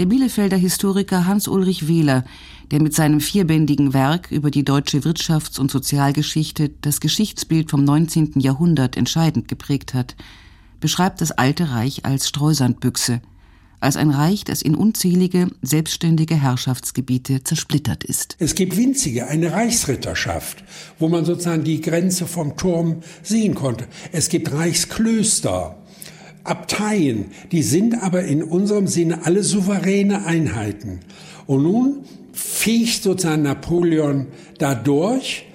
Der Bielefelder Historiker Hans-Ulrich Wehler, der mit seinem vierbändigen Werk über die deutsche Wirtschafts- und Sozialgeschichte das Geschichtsbild vom 19. Jahrhundert entscheidend geprägt hat, beschreibt das Alte Reich als Streusandbüchse, als ein Reich, das in unzählige selbstständige Herrschaftsgebiete zersplittert ist. Es gibt winzige, eine Reichsritterschaft, wo man sozusagen die Grenze vom Turm sehen konnte. Es gibt Reichsklöster, Abteien, die sind aber in unserem Sinne alle souveräne Einheiten. Und nun ficht sozusagen Napoleon dadurch,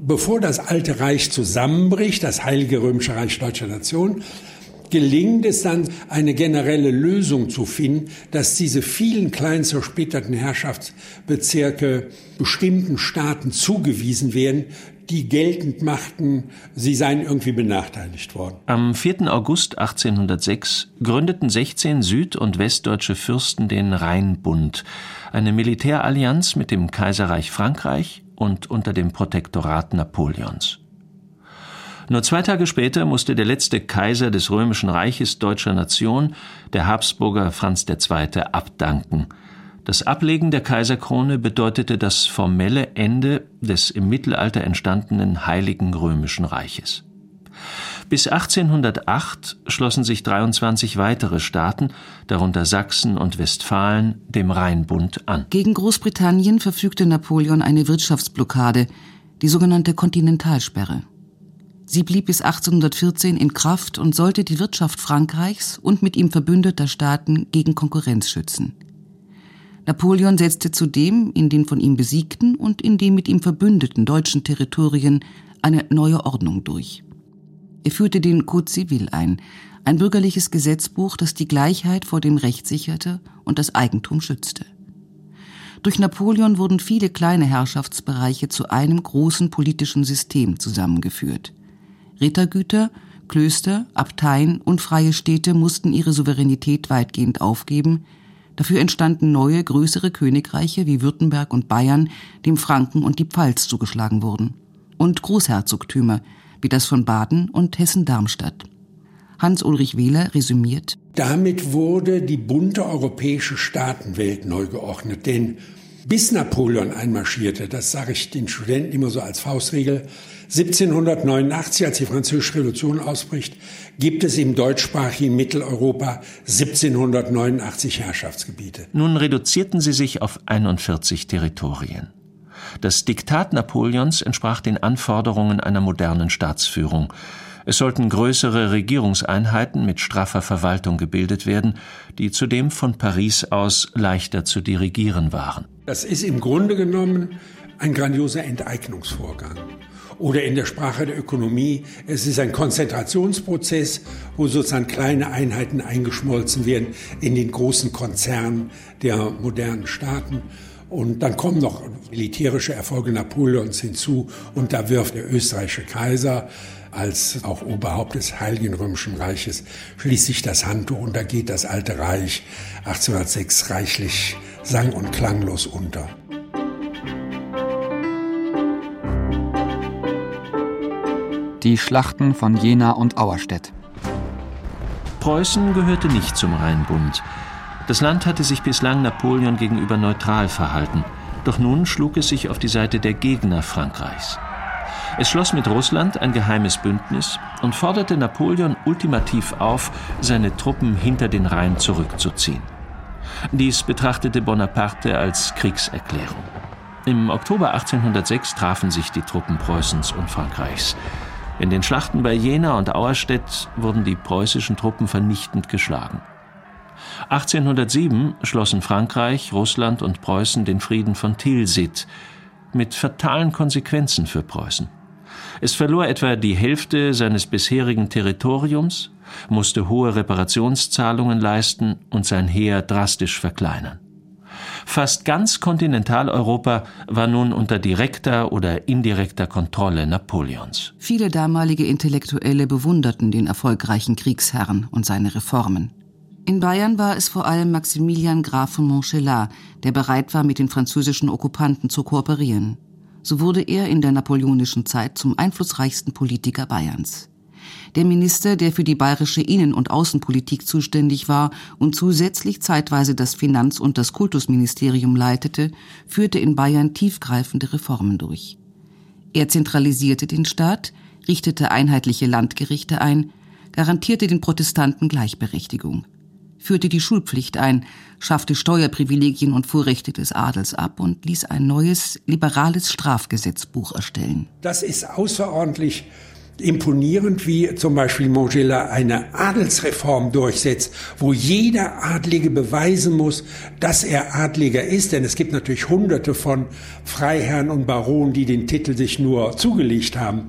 bevor das alte Reich zusammenbricht, das Heilige Römische Reich Deutscher Nation, gelingt es dann, eine generelle Lösung zu finden, dass diese vielen klein zersplitterten Herrschaftsbezirke bestimmten Staaten zugewiesen werden, die geltend machten, sie seien irgendwie benachteiligt worden. Am 4. August 1806 gründeten 16 süd- und westdeutsche Fürsten den Rheinbund, eine Militärallianz mit dem Kaiserreich Frankreich und unter dem Protektorat Napoleons. Nur zwei Tage später musste der letzte Kaiser des Römischen Reiches deutscher Nation, der Habsburger Franz II., abdanken. Das Ablegen der Kaiserkrone bedeutete das formelle Ende des im Mittelalter entstandenen Heiligen Römischen Reiches. Bis 1808 schlossen sich 23 weitere Staaten, darunter Sachsen und Westfalen, dem Rheinbund an. Gegen Großbritannien verfügte Napoleon eine Wirtschaftsblockade, die sogenannte Kontinentalsperre. Sie blieb bis 1814 in Kraft und sollte die Wirtschaft Frankreichs und mit ihm verbündeter Staaten gegen Konkurrenz schützen. Napoleon setzte zudem in den von ihm besiegten und in den mit ihm verbündeten deutschen Territorien eine neue Ordnung durch. Er führte den Code Civil ein, ein bürgerliches Gesetzbuch, das die Gleichheit vor dem Recht sicherte und das Eigentum schützte. Durch Napoleon wurden viele kleine Herrschaftsbereiche zu einem großen politischen System zusammengeführt. Rittergüter, Klöster, Abteien und freie Städte mussten ihre Souveränität weitgehend aufgeben, dafür entstanden neue, größere Königreiche wie Württemberg und Bayern, dem Franken und die Pfalz zugeschlagen wurden, und Großherzogtümer wie das von Baden und Hessen-Darmstadt. Hans-Ulrich Wähler resümiert. Damit wurde die bunte europäische Staatenwelt neu geordnet, denn bis Napoleon einmarschierte, das sage ich den Studenten immer so als Faustregel, 1789, als die Französische Revolution ausbricht, gibt es im deutschsprachigen Mitteleuropa 1789 Herrschaftsgebiete. Nun reduzierten sie sich auf 41 Territorien. Das Diktat Napoleons entsprach den Anforderungen einer modernen Staatsführung. Es sollten größere Regierungseinheiten mit straffer Verwaltung gebildet werden, die zudem von Paris aus leichter zu dirigieren waren. Das ist im Grunde genommen ein grandioser Enteignungsvorgang oder in der Sprache der Ökonomie. Es ist ein Konzentrationsprozess, wo sozusagen kleine Einheiten eingeschmolzen werden in den großen Konzernen der modernen Staaten. Und dann kommen noch militärische Erfolge Napoleons hinzu und da wirft der österreichische Kaiser als auch Oberhaupt des Heiligen Römischen Reiches schließlich das Handtuch und da geht das Alte Reich 1806 reichlich sang- und klanglos unter. Die Schlachten von Jena und Auerstedt. Preußen gehörte nicht zum Rheinbund. Das Land hatte sich bislang Napoleon gegenüber neutral verhalten, doch nun schlug es sich auf die Seite der Gegner Frankreichs. Es schloss mit Russland ein geheimes Bündnis und forderte Napoleon ultimativ auf, seine Truppen hinter den Rhein zurückzuziehen. Dies betrachtete Bonaparte als Kriegserklärung. Im Oktober 1806 trafen sich die Truppen Preußens und Frankreichs. In den Schlachten bei Jena und Auerstedt wurden die preußischen Truppen vernichtend geschlagen. 1807 schlossen Frankreich, Russland und Preußen den Frieden von Tilsit mit fatalen Konsequenzen für Preußen. Es verlor etwa die Hälfte seines bisherigen Territoriums, musste hohe Reparationszahlungen leisten und sein Heer drastisch verkleinern. Fast ganz Kontinentaleuropa war nun unter direkter oder indirekter Kontrolle Napoleons. Viele damalige Intellektuelle bewunderten den erfolgreichen Kriegsherrn und seine Reformen. In Bayern war es vor allem Maximilian Graf von Montgelat, der bereit war, mit den französischen Okkupanten zu kooperieren. So wurde er in der napoleonischen Zeit zum einflussreichsten Politiker Bayerns. Der Minister, der für die bayerische Innen- und Außenpolitik zuständig war und zusätzlich zeitweise das Finanz- und das Kultusministerium leitete, führte in Bayern tiefgreifende Reformen durch. Er zentralisierte den Staat, richtete einheitliche Landgerichte ein, garantierte den Protestanten Gleichberechtigung, führte die Schulpflicht ein, schaffte Steuerprivilegien und Vorrechte des Adels ab und ließ ein neues, liberales Strafgesetzbuch erstellen. Das ist außerordentlich imponierend, wie zum Beispiel Montgelas eine Adelsreform durchsetzt, wo jeder Adlige beweisen muss, dass er Adliger ist. Denn es gibt natürlich hunderte von Freiherren und Baronen, die den Titel sich nur zugelegt haben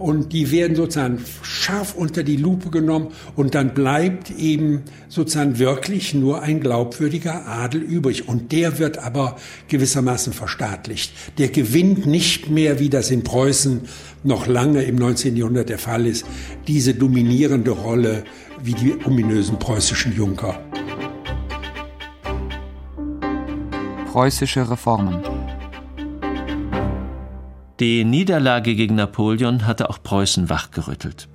und die werden sozusagen scharf unter die Lupe genommen und dann bleibt eben sozusagen wirklich nur ein glaubwürdiger Adel übrig und der wird aber gewissermaßen verstaatlicht. Der gewinnt nicht mehr, wie das in Preußen noch lange im 19. Jahrhundert der Fall ist, diese dominierende Rolle wie die ominösen preußischen Junker. Preußische Reformen die Niederlage gegen Napoleon hatte auch Preußen wachgerüttelt.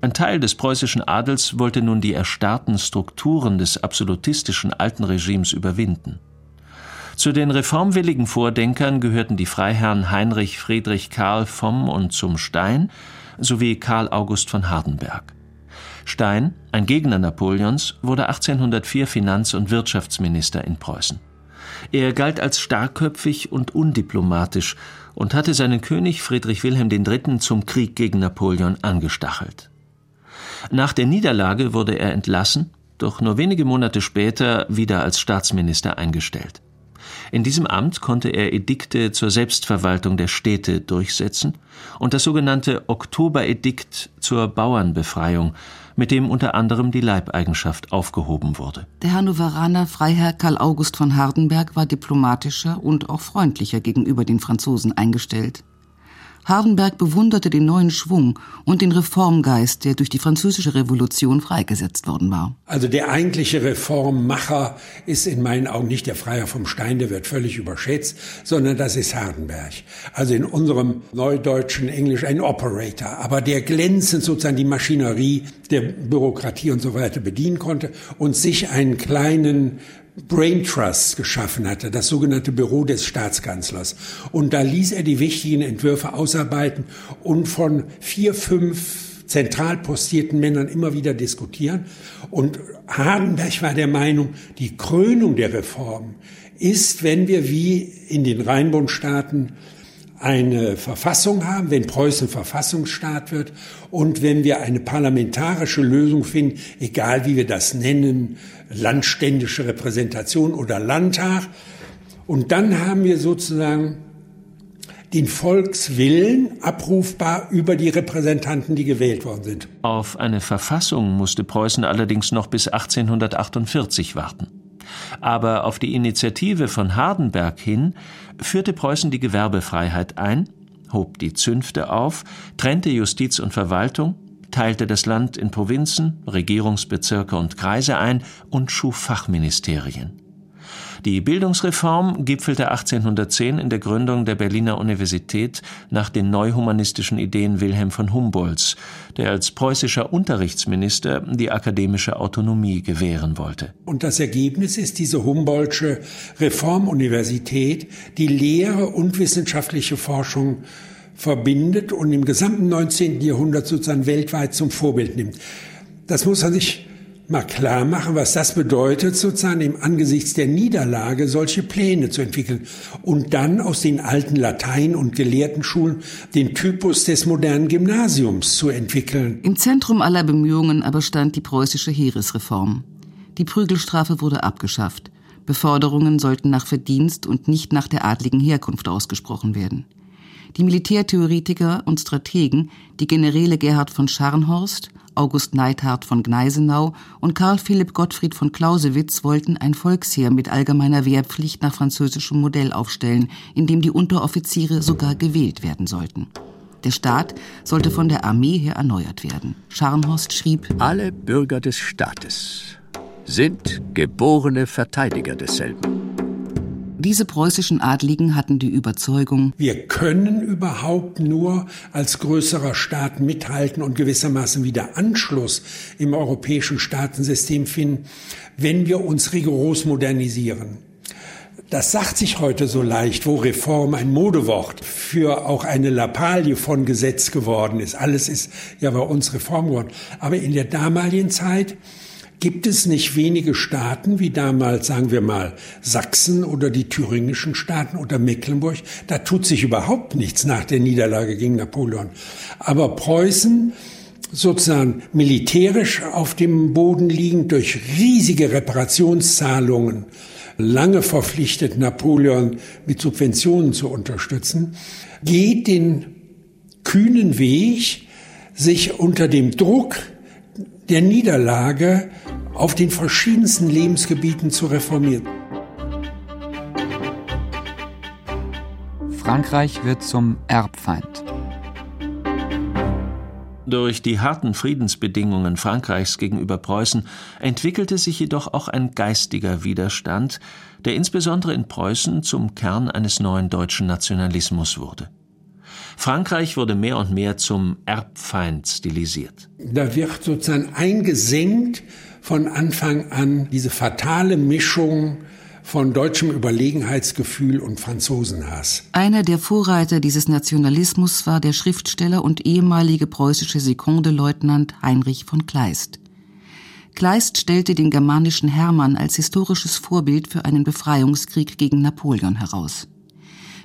Ein Teil des preußischen Adels wollte nun die erstarrten Strukturen des absolutistischen alten Regimes überwinden. Zu den reformwilligen Vordenkern gehörten die Freiherren Heinrich Friedrich Karl vom und zum Stein sowie Karl August von Hardenberg. Stein, ein Gegner Napoleons, wurde 1804 Finanz- und Wirtschaftsminister in Preußen. Er galt als starkköpfig und undiplomatisch und hatte seinen König Friedrich Wilhelm III. zum Krieg gegen Napoleon angestachelt. Nach der Niederlage wurde er entlassen, doch nur wenige Monate später wieder als Staatsminister eingestellt. In diesem Amt konnte er Edikte zur Selbstverwaltung der Städte durchsetzen und das sogenannte Oktoberedikt zur Bauernbefreiung, mit dem unter anderem die Leibeigenschaft aufgehoben wurde. Der Hannoveraner Freiherr Karl August von Hardenberg war diplomatischer und auch freundlicher gegenüber den Franzosen eingestellt. Hardenberg bewunderte den neuen Schwung und den Reformgeist, der durch die französische Revolution freigesetzt worden war. Also der eigentliche Reformmacher ist in meinen Augen nicht der Freier vom Stein, der wird völlig überschätzt, sondern das ist Hardenberg. Also in unserem neudeutschen Englisch ein Operator, aber der glänzend sozusagen die Maschinerie der Bürokratie und so weiter bedienen konnte und sich einen kleinen Brain Trust geschaffen hatte, das sogenannte Büro des Staatskanzlers. Und da ließ er die wichtigen Entwürfe ausarbeiten und von vier, fünf zentral postierten Männern immer wieder diskutieren. Und Hardenberg war der Meinung, die Krönung der Reform ist, wenn wir wie in den Rheinbundstaaten eine Verfassung haben, wenn Preußen Verfassungsstaat wird und wenn wir eine parlamentarische Lösung finden, egal wie wir das nennen, landständische Repräsentation oder Landtag. Und dann haben wir sozusagen den Volkswillen abrufbar über die Repräsentanten, die gewählt worden sind. Auf eine Verfassung musste Preußen allerdings noch bis 1848 warten. Aber auf die Initiative von Hardenberg hin führte Preußen die Gewerbefreiheit ein, hob die Zünfte auf, trennte Justiz und Verwaltung, teilte das Land in Provinzen, Regierungsbezirke und Kreise ein und schuf Fachministerien. Die Bildungsreform gipfelte 1810 in der Gründung der Berliner Universität nach den neuhumanistischen Ideen Wilhelm von Humboldts, der als preußischer Unterrichtsminister die akademische Autonomie gewähren wollte. Und das Ergebnis ist diese Humboldtsche Reformuniversität, die Lehre und wissenschaftliche Forschung verbindet und im gesamten 19. Jahrhundert sozusagen weltweit zum Vorbild nimmt. Das muss man sich mal klar machen, was das bedeutet, sozusagen im Angesichts der Niederlage solche Pläne zu entwickeln und dann aus den alten Latein- und Gelehrtenschulen den Typus des modernen Gymnasiums zu entwickeln. Im Zentrum aller Bemühungen aber stand die preußische Heeresreform. Die Prügelstrafe wurde abgeschafft. Beförderungen sollten nach Verdienst und nicht nach der adligen Herkunft ausgesprochen werden. Die Militärtheoretiker und Strategen, die Generäle Gerhard von Scharnhorst, August Neidhardt von Gneisenau und Karl Philipp Gottfried von Clausewitz wollten ein Volksheer mit allgemeiner Wehrpflicht nach französischem Modell aufstellen, in dem die Unteroffiziere sogar gewählt werden sollten. Der Staat sollte von der Armee her erneuert werden. Scharnhorst schrieb: Alle Bürger des Staates sind geborene Verteidiger desselben. Diese preußischen Adligen hatten die Überzeugung, wir können überhaupt nur als größerer Staat mithalten und gewissermaßen wieder Anschluss im europäischen Staatensystem finden, wenn wir uns rigoros modernisieren. Das sagt sich heute so leicht, wo Reform ein Modewort für auch eine Lappalie von Gesetz geworden ist. Alles ist ja bei uns Reform geworden. Aber in der damaligen Zeit gibt es nicht wenige Staaten, wie damals, sagen wir mal, Sachsen oder die thüringischen Staaten oder Mecklenburg. Da tut sich überhaupt nichts nach der Niederlage gegen Napoleon. Aber Preußen, sozusagen militärisch auf dem Boden liegend durch riesige Reparationszahlungen, lange verpflichtet, Napoleon mit Subventionen zu unterstützen, geht den kühnen Weg, sich unter dem Druck der Niederlage auf den verschiedensten Lebensgebieten zu reformieren. Frankreich wird zum Erbfeind. Durch die harten Friedensbedingungen Frankreichs gegenüber Preußen entwickelte sich jedoch auch ein geistiger Widerstand, der insbesondere in Preußen zum Kern eines neuen deutschen Nationalismus wurde. Frankreich wurde mehr und mehr zum Erbfeind stilisiert. Da wird sozusagen eingesenkt von Anfang an diese fatale Mischung von deutschem Überlegenheitsgefühl und Franzosenhass. Einer der Vorreiter dieses Nationalismus war der Schriftsteller und ehemalige preußische Sekondeleutnant Heinrich von Kleist. Kleist stellte den germanischen Hermann als historisches Vorbild für einen Befreiungskrieg gegen Napoleon heraus.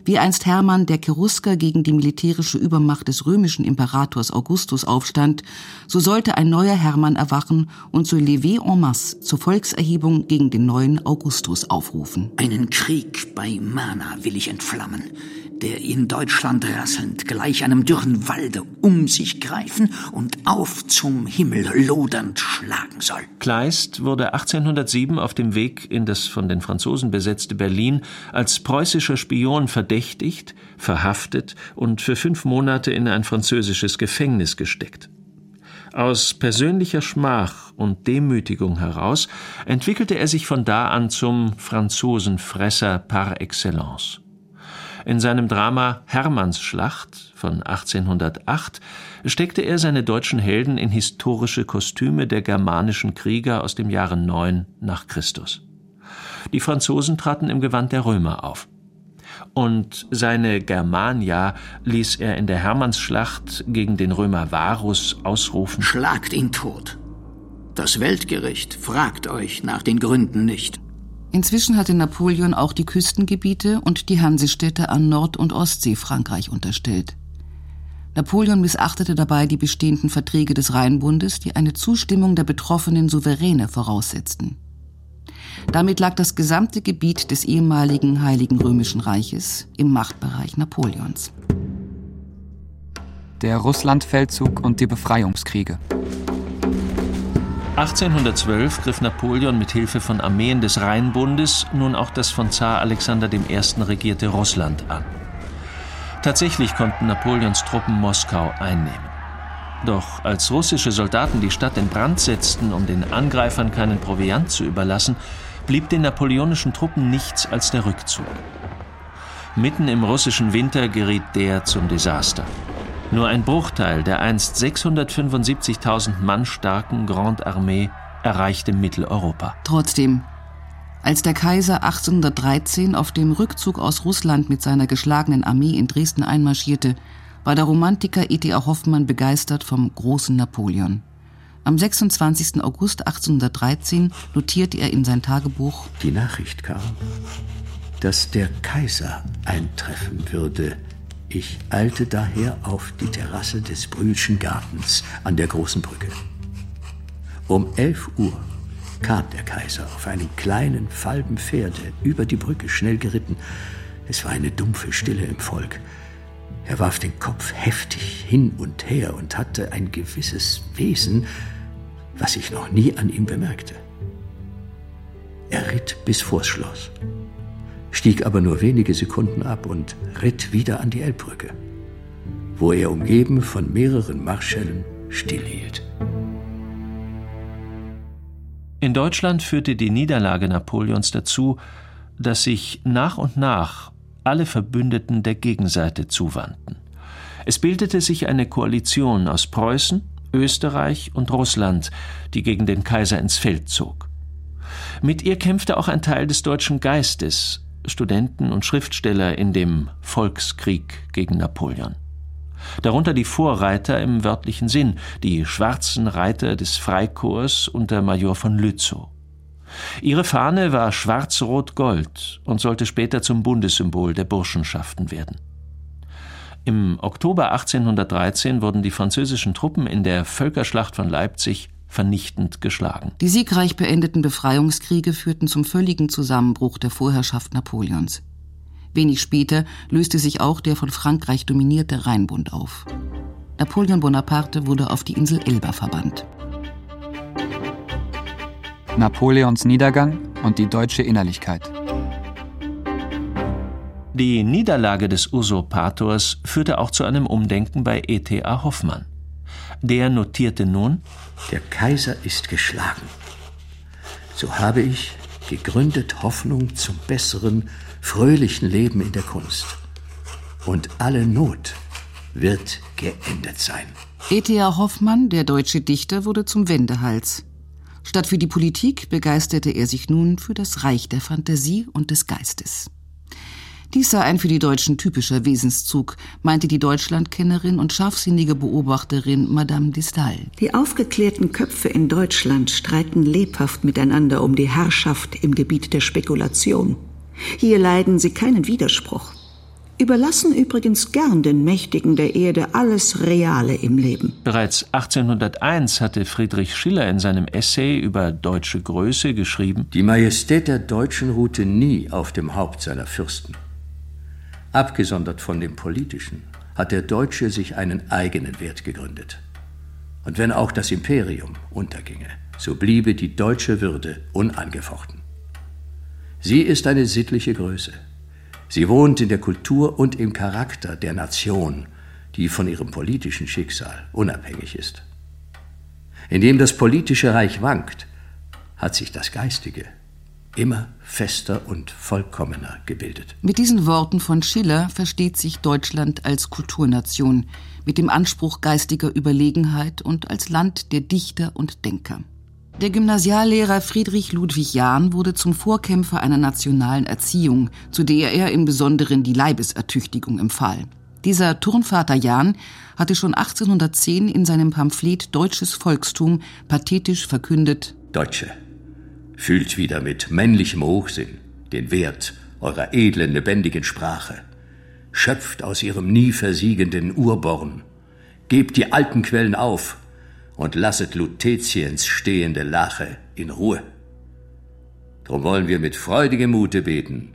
Wie einst Hermann der Cherusker gegen die militärische Übermacht des römischen Imperators Augustus aufstand, so sollte ein neuer Hermann erwachen und zur Levée en masse, zur Volkserhebung gegen den neuen Augustus aufrufen. Einen Krieg bei Mana will ich entflammen der in Deutschland rasselnd gleich einem dürren Walde um sich greifen und auf zum Himmel lodernd schlagen soll. Kleist wurde 1807 auf dem Weg in das von den Franzosen besetzte Berlin als preußischer Spion verdächtigt, verhaftet und für fünf Monate in ein französisches Gefängnis gesteckt. Aus persönlicher Schmach und Demütigung heraus entwickelte er sich von da an zum Franzosenfresser par excellence. In seinem Drama Hermannsschlacht von 1808 steckte er seine deutschen Helden in historische Kostüme der germanischen Krieger aus dem Jahre 9 nach Christus. Die Franzosen traten im Gewand der Römer auf. Und seine Germania ließ er in der Hermannsschlacht gegen den Römer Varus ausrufen: Schlagt ihn tot. Das Weltgericht fragt euch nach den Gründen nicht. Inzwischen hatte Napoleon auch die Küstengebiete und die Hansestädte an Nord- und Ostsee Frankreich unterstellt. Napoleon missachtete dabei die bestehenden Verträge des Rheinbundes, die eine Zustimmung der betroffenen Souveräne voraussetzten. Damit lag das gesamte Gebiet des ehemaligen Heiligen Römischen Reiches im Machtbereich Napoleons. Der Russlandfeldzug und die Befreiungskriege. 1812 griff Napoleon mit Hilfe von Armeen des Rheinbundes nun auch das von Zar Alexander I. regierte Russland an. Tatsächlich konnten Napoleons Truppen Moskau einnehmen. Doch als russische Soldaten die Stadt in Brand setzten, um den Angreifern keinen Proviant zu überlassen, blieb den napoleonischen Truppen nichts als der Rückzug. Mitten im russischen Winter geriet der zum Desaster. Nur ein Bruchteil der einst 675.000 Mann starken Grande Armee erreichte Mitteleuropa. Trotzdem, als der Kaiser 1813 auf dem Rückzug aus Russland mit seiner geschlagenen Armee in Dresden einmarschierte, war der Romantiker E.T.A. Hoffmann begeistert vom großen Napoleon. Am 26. August 1813 notierte er in sein Tagebuch: Die Nachricht kam, dass der Kaiser eintreffen würde ich eilte daher auf die Terrasse des Brühlschen Gartens an der großen Brücke. Um elf Uhr kam der Kaiser auf einem kleinen, falben Pferde über die Brücke schnell geritten. Es war eine dumpfe Stille im Volk. Er warf den Kopf heftig hin und her und hatte ein gewisses Wesen, was ich noch nie an ihm bemerkte. Er ritt bis vors Schloss stieg aber nur wenige Sekunden ab und ritt wieder an die Elbbrücke, wo er umgeben von mehreren Marschällen stillhielt. In Deutschland führte die Niederlage Napoleons dazu, dass sich nach und nach alle Verbündeten der Gegenseite zuwandten. Es bildete sich eine Koalition aus Preußen, Österreich und Russland, die gegen den Kaiser ins Feld zog. Mit ihr kämpfte auch ein Teil des deutschen Geistes, Studenten und Schriftsteller in dem Volkskrieg gegen Napoleon. Darunter die Vorreiter im wörtlichen Sinn, die schwarzen Reiter des Freikorps unter Major von Lützow. Ihre Fahne war schwarz-rot-gold und sollte später zum Bundessymbol der Burschenschaften werden. Im Oktober 1813 wurden die französischen Truppen in der Völkerschlacht von Leipzig vernichtend geschlagen. Die siegreich beendeten Befreiungskriege führten zum völligen Zusammenbruch der Vorherrschaft Napoleons. Wenig später löste sich auch der von Frankreich dominierte Rheinbund auf. Napoleon Bonaparte wurde auf die Insel Elba verbannt. Napoleons Niedergang und die deutsche Innerlichkeit. Die Niederlage des Usurpators führte auch zu einem Umdenken bei E.T.A. Hoffmann. Der notierte nun: Der Kaiser ist geschlagen. So habe ich gegründet Hoffnung zum besseren, fröhlichen Leben in der Kunst. Und alle Not wird geendet sein. E.T.A. Hoffmann, der deutsche Dichter, wurde zum Wendehals. Statt für die Politik begeisterte er sich nun für das Reich der Fantasie und des Geistes. Dies sei ein für die Deutschen typischer Wesenszug, meinte die Deutschlandkennerin und scharfsinnige Beobachterin Madame de Stael. Die aufgeklärten Köpfe in Deutschland streiten lebhaft miteinander um die Herrschaft im Gebiet der Spekulation. Hier leiden sie keinen Widerspruch. Überlassen übrigens gern den Mächtigen der Erde alles Reale im Leben. Bereits 1801 hatte Friedrich Schiller in seinem Essay über deutsche Größe geschrieben: Die Majestät der Deutschen ruhte nie auf dem Haupt seiner Fürsten. Abgesondert von dem politischen hat der Deutsche sich einen eigenen Wert gegründet. Und wenn auch das Imperium unterginge, so bliebe die deutsche Würde unangefochten. Sie ist eine sittliche Größe. Sie wohnt in der Kultur und im Charakter der Nation, die von ihrem politischen Schicksal unabhängig ist. Indem das politische Reich wankt, hat sich das Geistige immer fester und vollkommener gebildet. Mit diesen Worten von Schiller versteht sich Deutschland als Kulturnation, mit dem Anspruch geistiger Überlegenheit und als Land der Dichter und Denker. Der Gymnasiallehrer Friedrich Ludwig Jahn wurde zum Vorkämpfer einer nationalen Erziehung, zu der er im Besonderen die Leibesertüchtigung empfahl. Dieser Turnvater Jahn hatte schon 1810 in seinem Pamphlet Deutsches Volkstum pathetisch verkündet: Deutsche, Fühlt wieder mit männlichem Hochsinn den Wert eurer edlen, lebendigen Sprache. Schöpft aus ihrem nie versiegenden Urborn. Gebt die alten Quellen auf und lasset Lutetiens stehende Lache in Ruhe. Drum wollen wir mit freudigem Mute beten.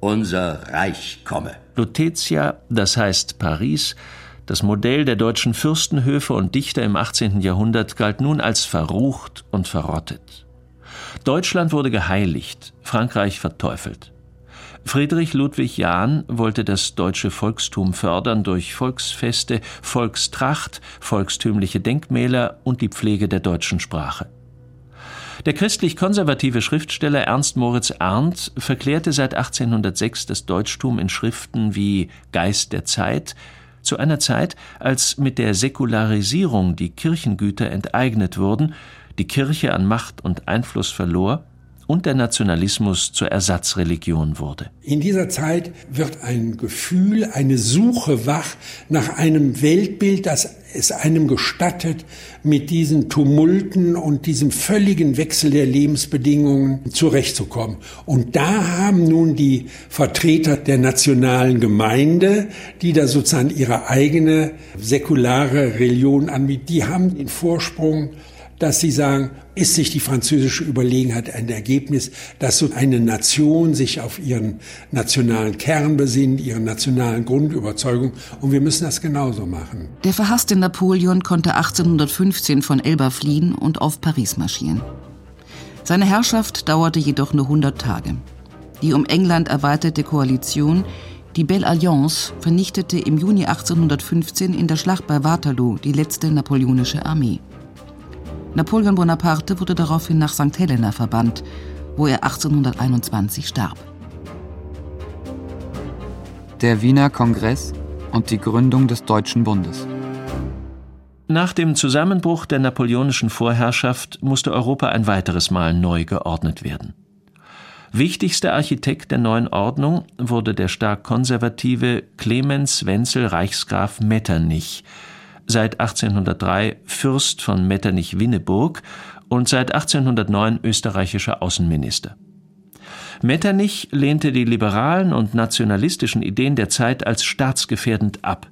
Unser Reich komme. Lutetia, das heißt Paris, das Modell der deutschen Fürstenhöfe und Dichter im 18. Jahrhundert galt nun als verrucht und verrottet. Deutschland wurde geheiligt, Frankreich verteufelt. Friedrich Ludwig Jahn wollte das deutsche Volkstum fördern durch Volksfeste, Volkstracht, volkstümliche Denkmäler und die Pflege der deutschen Sprache. Der christlich-konservative Schriftsteller Ernst Moritz Arndt verklärte seit 1806 das Deutschtum in Schriften wie Geist der Zeit, zu einer Zeit, als mit der Säkularisierung die Kirchengüter enteignet wurden die Kirche an Macht und Einfluss verlor und der Nationalismus zur Ersatzreligion wurde. In dieser Zeit wird ein Gefühl, eine Suche wach nach einem Weltbild, das es einem gestattet, mit diesen Tumulten und diesem völligen Wechsel der Lebensbedingungen zurechtzukommen. Und da haben nun die Vertreter der nationalen Gemeinde, die da sozusagen ihre eigene säkulare Religion anbieten, die haben den Vorsprung dass sie sagen, ist sich die französische Überlegenheit ein Ergebnis, dass so eine Nation sich auf ihren nationalen Kern besinnt, ihren nationalen Grundüberzeugung und wir müssen das genauso machen. Der verhasste Napoleon konnte 1815 von Elba fliehen und auf Paris marschieren. Seine Herrschaft dauerte jedoch nur 100 Tage. Die um England erweiterte Koalition, die Belle Alliance, vernichtete im Juni 1815 in der Schlacht bei Waterloo die letzte napoleonische Armee. Napoleon Bonaparte wurde daraufhin nach St. Helena verbannt, wo er 1821 starb. Der Wiener Kongress und die Gründung des Deutschen Bundes. Nach dem Zusammenbruch der napoleonischen Vorherrschaft musste Europa ein weiteres Mal neu geordnet werden. Wichtigster Architekt der neuen Ordnung wurde der stark konservative Clemens Wenzel Reichsgraf Metternich, seit 1803 Fürst von Metternich-Winneburg und seit 1809 österreichischer Außenminister. Metternich lehnte die liberalen und nationalistischen Ideen der Zeit als staatsgefährdend ab.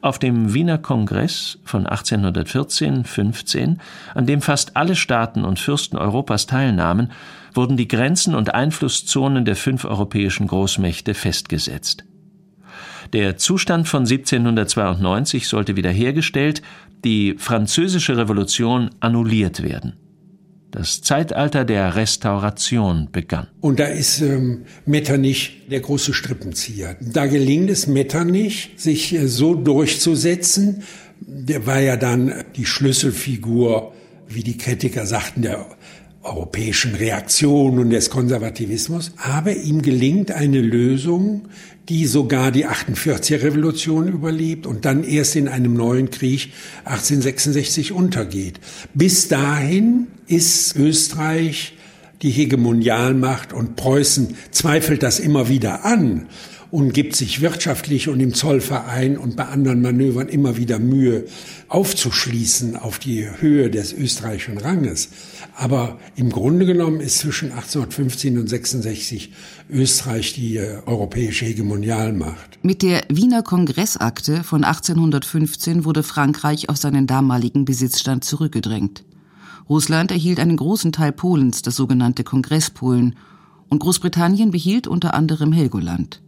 Auf dem Wiener Kongress von 1814-15, an dem fast alle Staaten und Fürsten Europas teilnahmen, wurden die Grenzen und Einflusszonen der fünf europäischen Großmächte festgesetzt. Der Zustand von 1792 sollte wiederhergestellt, die Französische Revolution annulliert werden. Das Zeitalter der Restauration begann. Und da ist ähm, Metternich der große Strippenzieher. Da gelingt es Metternich, sich äh, so durchzusetzen. Der war ja dann die Schlüsselfigur, wie die Kritiker sagten, der europäischen Reaktion und des Konservativismus. Aber ihm gelingt eine Lösung, die sogar die 48er Revolution überlebt und dann erst in einem neuen Krieg 1866 untergeht. Bis dahin ist Österreich die Hegemonialmacht und Preußen zweifelt das immer wieder an und gibt sich wirtschaftlich und im Zollverein und bei anderen Manövern immer wieder Mühe aufzuschließen auf die Höhe des österreichischen Ranges. Aber im Grunde genommen ist zwischen 1815 und 66 Österreich die äh, europäische Hegemonialmacht. Mit der Wiener Kongressakte von 1815 wurde Frankreich auf seinen damaligen Besitzstand zurückgedrängt. Russland erhielt einen großen Teil Polens, das sogenannte Kongresspolen, und Großbritannien behielt unter anderem Helgoland.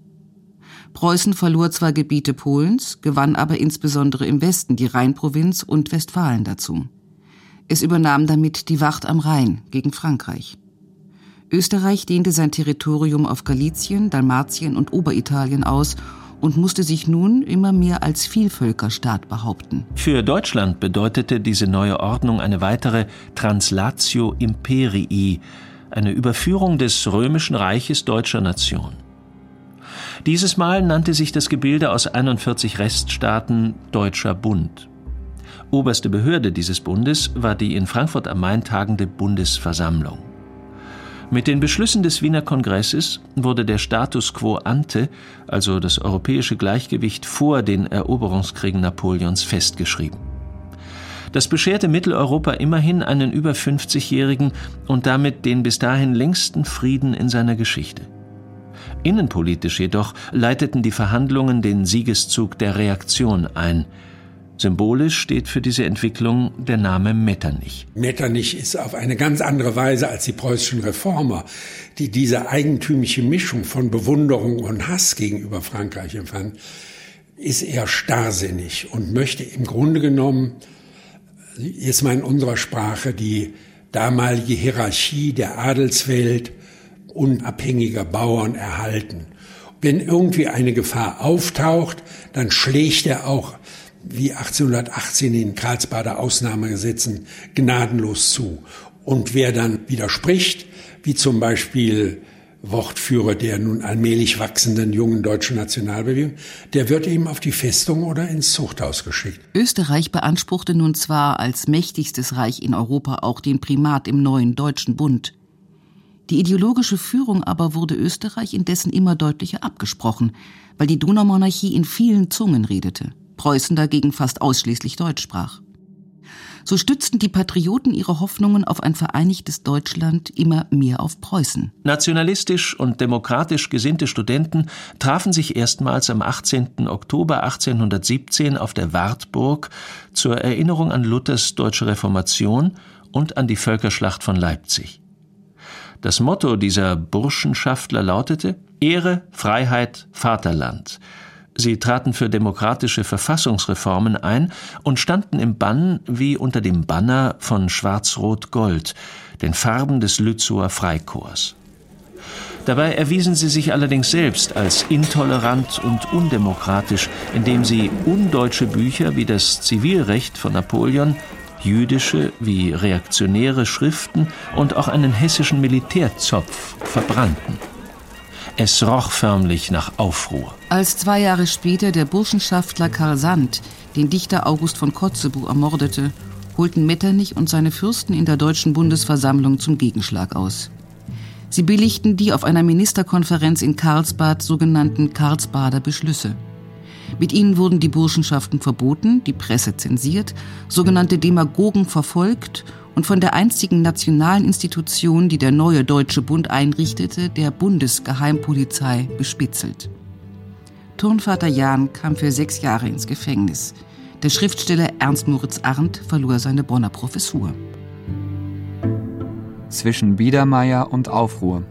Preußen verlor zwar Gebiete Polens, gewann aber insbesondere im Westen die Rheinprovinz und Westfalen dazu. Es übernahm damit die Wacht am Rhein gegen Frankreich. Österreich dehnte sein Territorium auf Galizien, Dalmatien und Oberitalien aus und musste sich nun immer mehr als Vielvölkerstaat behaupten. Für Deutschland bedeutete diese neue Ordnung eine weitere Translatio Imperii, eine Überführung des römischen Reiches deutscher Nation. Dieses Mal nannte sich das Gebilde aus 41 Reststaaten Deutscher Bund. Oberste Behörde dieses Bundes war die in Frankfurt am Main tagende Bundesversammlung. Mit den Beschlüssen des Wiener Kongresses wurde der Status quo ante, also das europäische Gleichgewicht vor den Eroberungskriegen Napoleons, festgeschrieben. Das bescherte Mitteleuropa immerhin einen über 50-jährigen und damit den bis dahin längsten Frieden in seiner Geschichte. Innenpolitisch jedoch leiteten die Verhandlungen den Siegeszug der Reaktion ein. Symbolisch steht für diese Entwicklung der Name Metternich. Metternich ist auf eine ganz andere Weise als die preußischen Reformer, die diese eigentümliche Mischung von Bewunderung und Hass gegenüber Frankreich empfanden, ist eher starrsinnig und möchte im Grunde genommen, jetzt mal in unserer Sprache, die damalige Hierarchie der Adelswelt unabhängiger Bauern erhalten. Wenn irgendwie eine Gefahr auftaucht, dann schlägt er auch wie 1818 in Karlsbader Ausnahmegesetzen gnadenlos zu. Und wer dann widerspricht, wie zum Beispiel Wortführer der nun allmählich wachsenden jungen deutschen Nationalbewegung, der wird eben auf die Festung oder ins Zuchthaus geschickt. Österreich beanspruchte nun zwar als mächtigstes Reich in Europa auch den Primat im neuen Deutschen Bund. Die ideologische Führung aber wurde Österreich indessen immer deutlicher abgesprochen, weil die Donaumonarchie in vielen Zungen redete, Preußen dagegen fast ausschließlich Deutsch sprach. So stützten die Patrioten ihre Hoffnungen auf ein vereinigtes Deutschland immer mehr auf Preußen. Nationalistisch und demokratisch gesinnte Studenten trafen sich erstmals am 18. Oktober 1817 auf der Wartburg zur Erinnerung an Luthers deutsche Reformation und an die Völkerschlacht von Leipzig. Das Motto dieser Burschenschaftler lautete Ehre, Freiheit, Vaterland. Sie traten für demokratische Verfassungsreformen ein und standen im Bann wie unter dem Banner von Schwarz-Rot-Gold, den Farben des Lützower Freikorps. Dabei erwiesen sie sich allerdings selbst als intolerant und undemokratisch, indem sie undeutsche Bücher wie das Zivilrecht von Napoleon jüdische wie reaktionäre Schriften und auch einen hessischen Militärzopf verbrannten. Es roch förmlich nach Aufruhr. Als zwei Jahre später der Burschenschaftler Karl Sand den Dichter August von Kotzebue ermordete, holten Metternich und seine Fürsten in der Deutschen Bundesversammlung zum Gegenschlag aus. Sie billigten die auf einer Ministerkonferenz in Karlsbad sogenannten Karlsbader Beschlüsse. Mit ihnen wurden die Burschenschaften verboten, die Presse zensiert, sogenannte Demagogen verfolgt und von der einzigen nationalen Institution, die der neue Deutsche Bund einrichtete, der Bundesgeheimpolizei, bespitzelt. Turnvater Jahn kam für sechs Jahre ins Gefängnis. Der Schriftsteller Ernst Moritz Arndt verlor seine Bonner Professur. Zwischen Biedermeier und Aufruhr.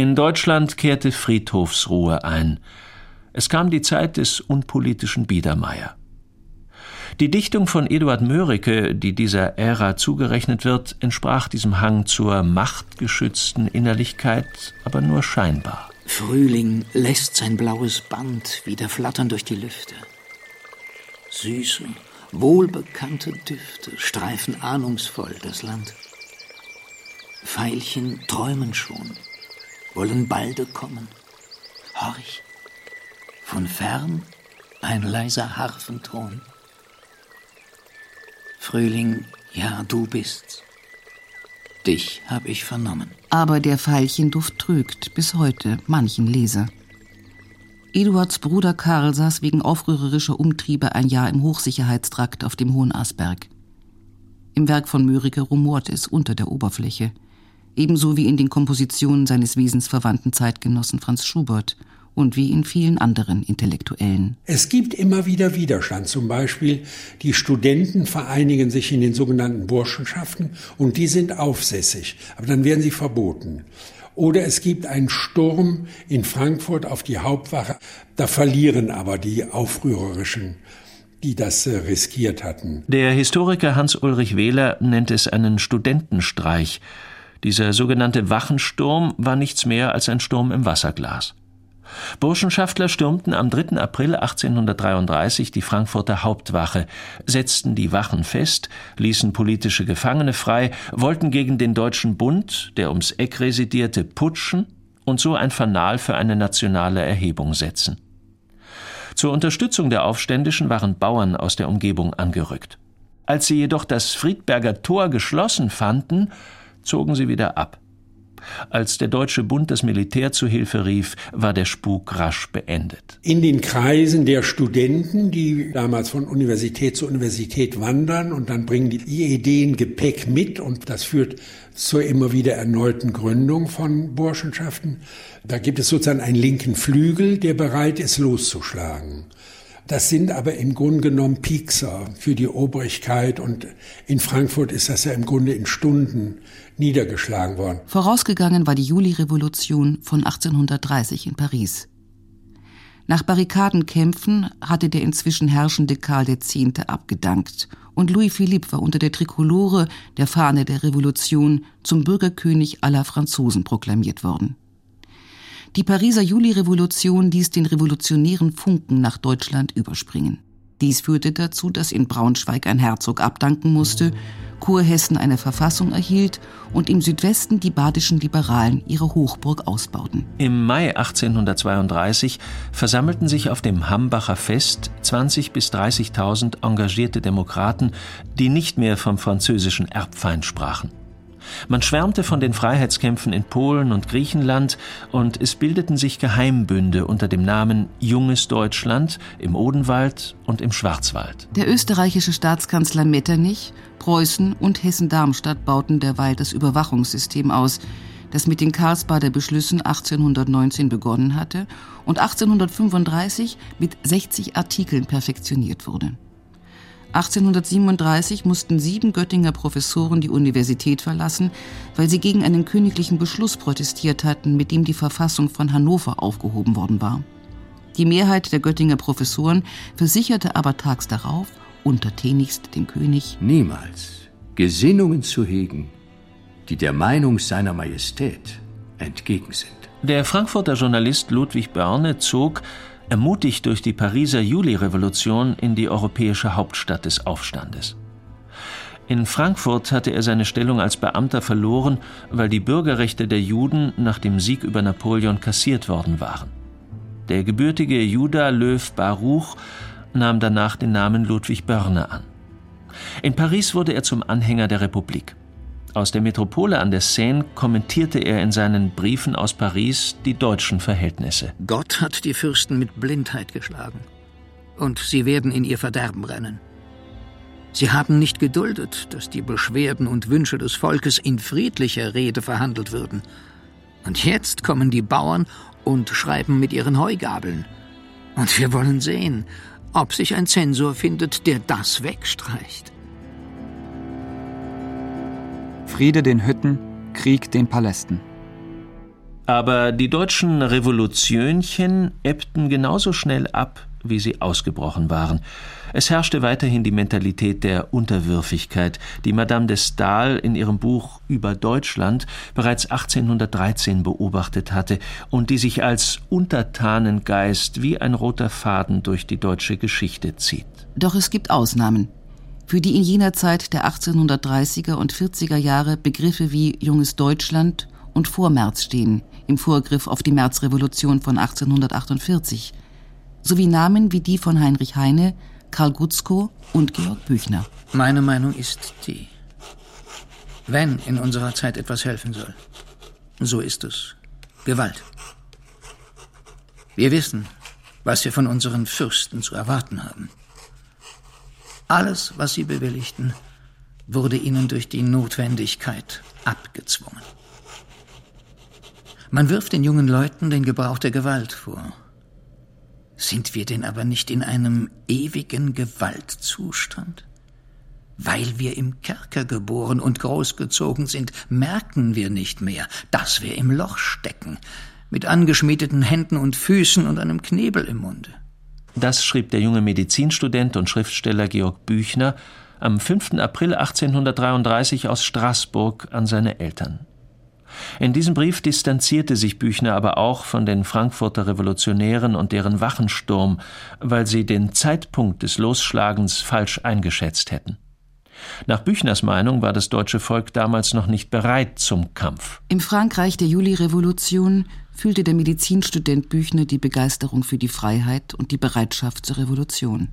In Deutschland kehrte Friedhofsruhe ein. Es kam die Zeit des unpolitischen Biedermeier. Die Dichtung von Eduard Mörike, die dieser Ära zugerechnet wird, entsprach diesem Hang zur machtgeschützten Innerlichkeit, aber nur scheinbar. Frühling lässt sein blaues Band wieder flattern durch die Lüfte. Süße, wohlbekannte Düfte streifen ahnungsvoll das Land. Veilchen träumen schon, wollen balde kommen. Horch, von fern ein leiser Harfenton. Frühling, ja, du bist's. Dich hab ich vernommen. Aber der Veilchenduft trügt bis heute manchen Leser. Eduards Bruder Karl saß wegen aufrührerischer Umtriebe ein Jahr im Hochsicherheitstrakt auf dem Hohen Asberg. Im Werk von Mörike rumort es unter der Oberfläche, ebenso wie in den Kompositionen seines wesensverwandten Zeitgenossen Franz Schubert und wie in vielen anderen Intellektuellen. Es gibt immer wieder Widerstand. Zum Beispiel die Studenten vereinigen sich in den sogenannten Burschenschaften und die sind aufsässig, aber dann werden sie verboten. Oder es gibt einen Sturm in Frankfurt auf die Hauptwache. Da verlieren aber die Aufrührerischen die das äh, riskiert hatten. Der Historiker Hans-Ulrich Wähler nennt es einen Studentenstreich. Dieser sogenannte Wachensturm war nichts mehr als ein Sturm im Wasserglas. Burschenschaftler stürmten am 3. April 1833 die Frankfurter Hauptwache, setzten die Wachen fest, ließen politische Gefangene frei, wollten gegen den Deutschen Bund, der ums Eck residierte, putschen und so ein Fanal für eine nationale Erhebung setzen. Zur Unterstützung der Aufständischen waren Bauern aus der Umgebung angerückt. Als sie jedoch das Friedberger Tor geschlossen fanden, zogen sie wieder ab. Als der Deutsche Bund das Militär zu Hilfe rief, war der Spuk rasch beendet. In den Kreisen der Studenten, die damals von Universität zu Universität wandern und dann bringen die Ideen Gepäck mit und das führt zur immer wieder erneuten Gründung von Burschenschaften. Da gibt es sozusagen einen linken Flügel, der bereit ist, loszuschlagen. Das sind aber im Grunde genommen Piekser für die Obrigkeit und in Frankfurt ist das ja im Grunde in Stunden niedergeschlagen worden. Vorausgegangen war die Julirevolution von 1830 in Paris. Nach Barrikadenkämpfen hatte der inzwischen herrschende Karl X. abgedankt und Louis Philippe war unter der Trikolore, der Fahne der Revolution, zum Bürgerkönig aller Franzosen proklamiert worden. Die Pariser Julirevolution ließ den revolutionären Funken nach Deutschland überspringen. Dies führte dazu, dass in Braunschweig ein Herzog abdanken musste, Kurhessen eine Verfassung erhielt und im Südwesten die badischen Liberalen ihre Hochburg ausbauten. Im Mai 1832 versammelten sich auf dem Hambacher Fest 20.000 bis 30.000 engagierte Demokraten, die nicht mehr vom französischen Erbfeind sprachen. Man schwärmte von den Freiheitskämpfen in Polen und Griechenland und es bildeten sich Geheimbünde unter dem Namen Junges Deutschland im Odenwald und im Schwarzwald. Der österreichische Staatskanzler Metternich, Preußen und Hessen-Darmstadt bauten derweil das Überwachungssystem aus, das mit den Karlsbader Beschlüssen 1819 begonnen hatte und 1835 mit 60 Artikeln perfektioniert wurde. 1837 mussten sieben Göttinger Professoren die Universität verlassen, weil sie gegen einen königlichen Beschluss protestiert hatten, mit dem die Verfassung von Hannover aufgehoben worden war. Die Mehrheit der Göttinger Professoren versicherte aber tags darauf, untertänigst dem König, niemals Gesinnungen zu hegen, die der Meinung seiner Majestät entgegen sind. Der Frankfurter Journalist Ludwig Börne zog, ermutigt durch die Pariser Julirevolution in die europäische Hauptstadt des Aufstandes. In Frankfurt hatte er seine Stellung als Beamter verloren, weil die Bürgerrechte der Juden nach dem Sieg über Napoleon kassiert worden waren. Der gebürtige Judah Löw Baruch nahm danach den Namen Ludwig Börne an. In Paris wurde er zum Anhänger der Republik. Aus der Metropole an der Seine kommentierte er in seinen Briefen aus Paris die deutschen Verhältnisse. Gott hat die Fürsten mit Blindheit geschlagen. Und sie werden in ihr Verderben rennen. Sie haben nicht geduldet, dass die Beschwerden und Wünsche des Volkes in friedlicher Rede verhandelt würden. Und jetzt kommen die Bauern und schreiben mit ihren Heugabeln. Und wir wollen sehen, ob sich ein Zensor findet, der das wegstreicht. Friede den Hütten, Krieg den Palästen. Aber die deutschen Revolutionchen ebbten genauso schnell ab, wie sie ausgebrochen waren. Es herrschte weiterhin die Mentalität der Unterwürfigkeit, die Madame de Stael in ihrem Buch Über Deutschland bereits 1813 beobachtet hatte und die sich als Untertanengeist wie ein roter Faden durch die deutsche Geschichte zieht. Doch es gibt Ausnahmen für die in jener Zeit der 1830er und 40er Jahre Begriffe wie junges Deutschland und Vormärz stehen, im Vorgriff auf die Märzrevolution von 1848, sowie Namen wie die von Heinrich Heine, Karl Gutzkow und Georg Büchner. Meine Meinung ist die, wenn in unserer Zeit etwas helfen soll, so ist es Gewalt. Wir wissen, was wir von unseren Fürsten zu erwarten haben. Alles, was sie bewilligten, wurde ihnen durch die Notwendigkeit abgezwungen. Man wirft den jungen Leuten den Gebrauch der Gewalt vor. Sind wir denn aber nicht in einem ewigen Gewaltzustand? Weil wir im Kerker geboren und großgezogen sind, merken wir nicht mehr, dass wir im Loch stecken, mit angeschmiedeten Händen und Füßen und einem Knebel im Munde. Das schrieb der junge Medizinstudent und Schriftsteller Georg Büchner am 5. April 1833 aus Straßburg an seine Eltern. In diesem Brief distanzierte sich Büchner aber auch von den Frankfurter Revolutionären und deren Wachensturm, weil sie den Zeitpunkt des Losschlagens falsch eingeschätzt hätten. Nach Büchners Meinung war das deutsche Volk damals noch nicht bereit zum Kampf. Im Frankreich der Julirevolution fühlte der Medizinstudent Büchner die Begeisterung für die Freiheit und die Bereitschaft zur Revolution.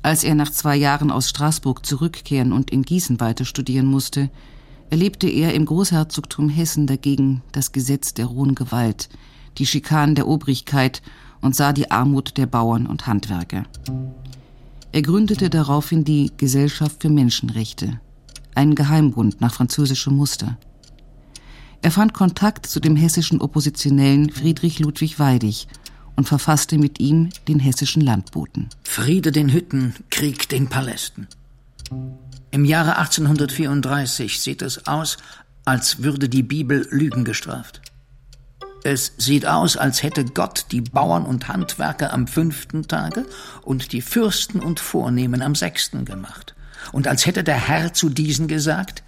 Als er nach zwei Jahren aus Straßburg zurückkehren und in Gießen weiter studieren musste, erlebte er im Großherzogtum Hessen dagegen das Gesetz der rohen Gewalt, die Schikanen der Obrigkeit und sah die Armut der Bauern und Handwerker. Er gründete daraufhin die Gesellschaft für Menschenrechte, einen Geheimbund nach französischem Muster. Er fand Kontakt zu dem hessischen Oppositionellen Friedrich Ludwig Weidig und verfasste mit ihm den hessischen Landboten. Friede den Hütten, Krieg den Palästen. Im Jahre 1834 sieht es aus, als würde die Bibel Lügen gestraft. Es sieht aus, als hätte Gott die Bauern und Handwerker am fünften Tage und die Fürsten und Vornehmen am sechsten gemacht. Und als hätte der Herr zu diesen gesagt,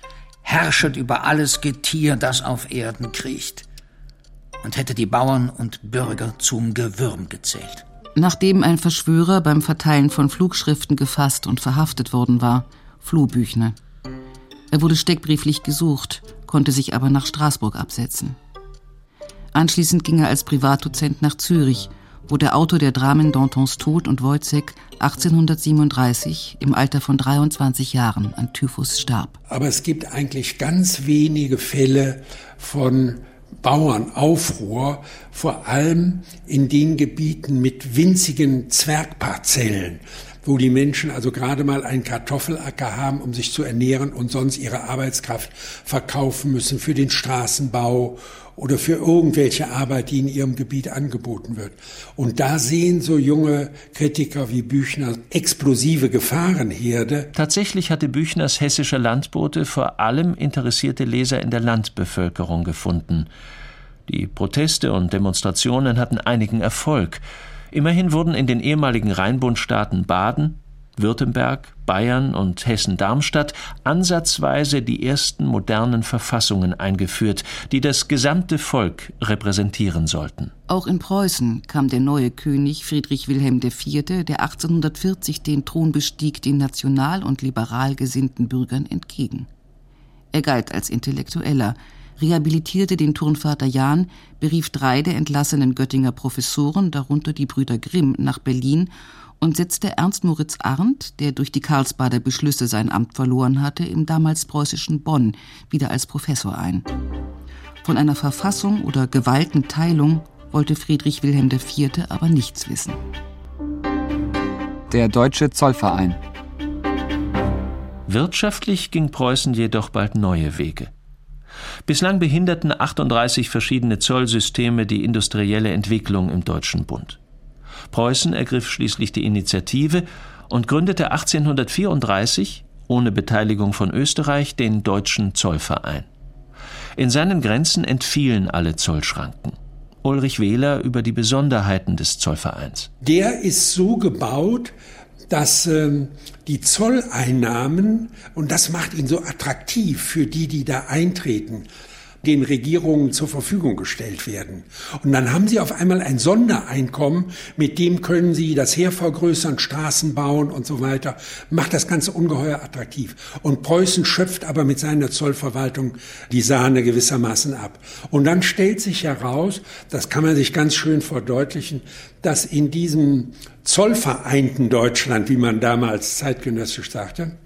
herrschet über alles Getier, das auf Erden kriecht, und hätte die Bauern und Bürger zum Gewürm gezählt. Nachdem ein Verschwörer beim Verteilen von Flugschriften gefasst und verhaftet worden war, floh Büchner. Er wurde steckbrieflich gesucht, konnte sich aber nach Straßburg absetzen. Anschließend ging er als Privatdozent nach Zürich, wo der Autor der Dramen Dantons Tod und Wojciech 1837 im Alter von 23 Jahren an Typhus starb. Aber es gibt eigentlich ganz wenige Fälle von Bauernaufruhr, vor allem in den Gebieten mit winzigen Zwergparzellen, wo die Menschen also gerade mal einen Kartoffelacker haben, um sich zu ernähren und sonst ihre Arbeitskraft verkaufen müssen für den Straßenbau oder für irgendwelche Arbeit, die in ihrem Gebiet angeboten wird. Und da sehen so junge Kritiker wie Büchner explosive Gefahrenherde. Tatsächlich hatte Büchners hessische Landbote vor allem interessierte Leser in der Landbevölkerung gefunden. Die Proteste und Demonstrationen hatten einigen Erfolg. Immerhin wurden in den ehemaligen Rheinbundstaaten Baden, Württemberg, Bayern und Hessen-Darmstadt ansatzweise die ersten modernen Verfassungen eingeführt, die das gesamte Volk repräsentieren sollten. Auch in Preußen kam der neue König Friedrich Wilhelm IV., der 1840 den Thron bestieg, den national und liberal gesinnten Bürgern entgegen. Er galt als Intellektueller, rehabilitierte den Turnvater Jahn, berief drei der entlassenen Göttinger Professoren, darunter die Brüder Grimm, nach Berlin und setzte Ernst Moritz Arndt, der durch die Karlsbader Beschlüsse sein Amt verloren hatte, im damals preußischen Bonn wieder als Professor ein. Von einer Verfassung oder Gewaltenteilung wollte Friedrich Wilhelm IV. aber nichts wissen. Der Deutsche Zollverein. Wirtschaftlich ging Preußen jedoch bald neue Wege. Bislang behinderten 38 verschiedene Zollsysteme die industrielle Entwicklung im Deutschen Bund. Preußen ergriff schließlich die Initiative und gründete 1834 ohne Beteiligung von Österreich den Deutschen Zollverein. In seinen Grenzen entfielen alle Zollschranken. Ulrich Wähler über die Besonderheiten des Zollvereins. Der ist so gebaut, dass ähm, die Zolleinnahmen, und das macht ihn so attraktiv für die, die da eintreten, den Regierungen zur Verfügung gestellt werden. Und dann haben sie auf einmal ein Sondereinkommen, mit dem können sie das Heer vergrößern, Straßen bauen und so weiter. Macht das Ganze ungeheuer attraktiv. Und Preußen schöpft aber mit seiner Zollverwaltung die Sahne gewissermaßen ab. Und dann stellt sich heraus, das kann man sich ganz schön verdeutlichen, dass in diesem zollvereinten Deutschland, wie man damals zeitgenössisch sagte,